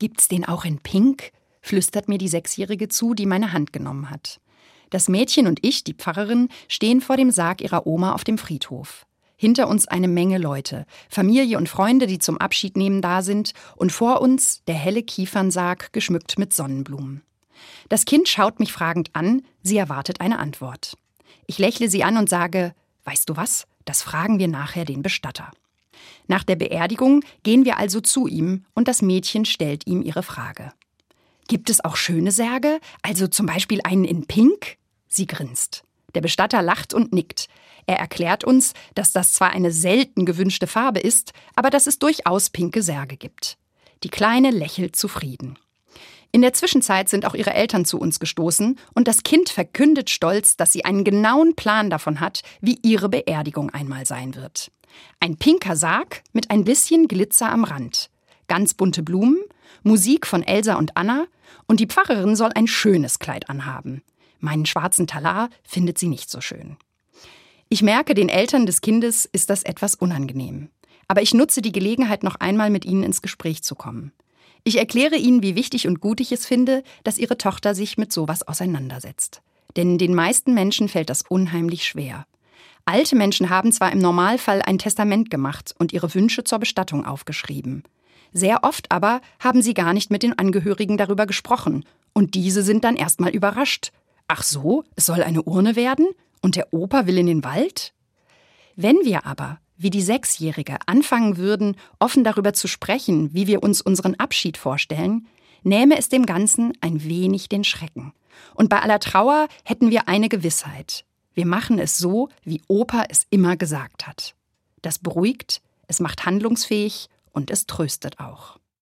Gibt's den auch in Pink? flüstert mir die Sechsjährige zu, die meine Hand genommen hat. Das Mädchen und ich, die Pfarrerin, stehen vor dem Sarg ihrer Oma auf dem Friedhof. Hinter uns eine Menge Leute, Familie und Freunde, die zum Abschied nehmen da sind, und vor uns der helle Kiefernsarg geschmückt mit Sonnenblumen. Das Kind schaut mich fragend an, sie erwartet eine Antwort. Ich lächle sie an und sage, weißt du was, das fragen wir nachher den Bestatter. Nach der Beerdigung gehen wir also zu ihm und das Mädchen stellt ihm ihre Frage. Gibt es auch schöne Särge, also zum Beispiel einen in Pink? Sie grinst. Der Bestatter lacht und nickt. Er erklärt uns, dass das zwar eine selten gewünschte Farbe ist, aber dass es durchaus pinke Särge gibt. Die Kleine lächelt zufrieden. In der Zwischenzeit sind auch ihre Eltern zu uns gestoßen und das Kind verkündet stolz, dass sie einen genauen Plan davon hat, wie ihre Beerdigung einmal sein wird. Ein pinker Sarg mit ein bisschen Glitzer am Rand, ganz bunte Blumen, Musik von Elsa und Anna und die Pfarrerin soll ein schönes Kleid anhaben. Meinen schwarzen Talar findet sie nicht so schön. Ich merke, den Eltern des Kindes ist das etwas unangenehm. Aber ich nutze die Gelegenheit, noch einmal mit ihnen ins Gespräch zu kommen. Ich erkläre ihnen, wie wichtig und gut ich es finde, dass ihre Tochter sich mit sowas auseinandersetzt. Denn den meisten Menschen fällt das unheimlich schwer. Alte Menschen haben zwar im Normalfall ein Testament gemacht und ihre Wünsche zur Bestattung aufgeschrieben. Sehr oft aber haben sie gar nicht mit den Angehörigen darüber gesprochen, und diese sind dann erstmal überrascht, Ach so, es soll eine Urne werden? Und der Opa will in den Wald? Wenn wir aber, wie die Sechsjährige, anfangen würden, offen darüber zu sprechen, wie wir uns unseren Abschied vorstellen, nähme es dem Ganzen ein wenig den Schrecken. Und bei aller Trauer hätten wir eine Gewissheit. Wir machen es so, wie Opa es immer gesagt hat. Das beruhigt, es macht handlungsfähig und es tröstet auch.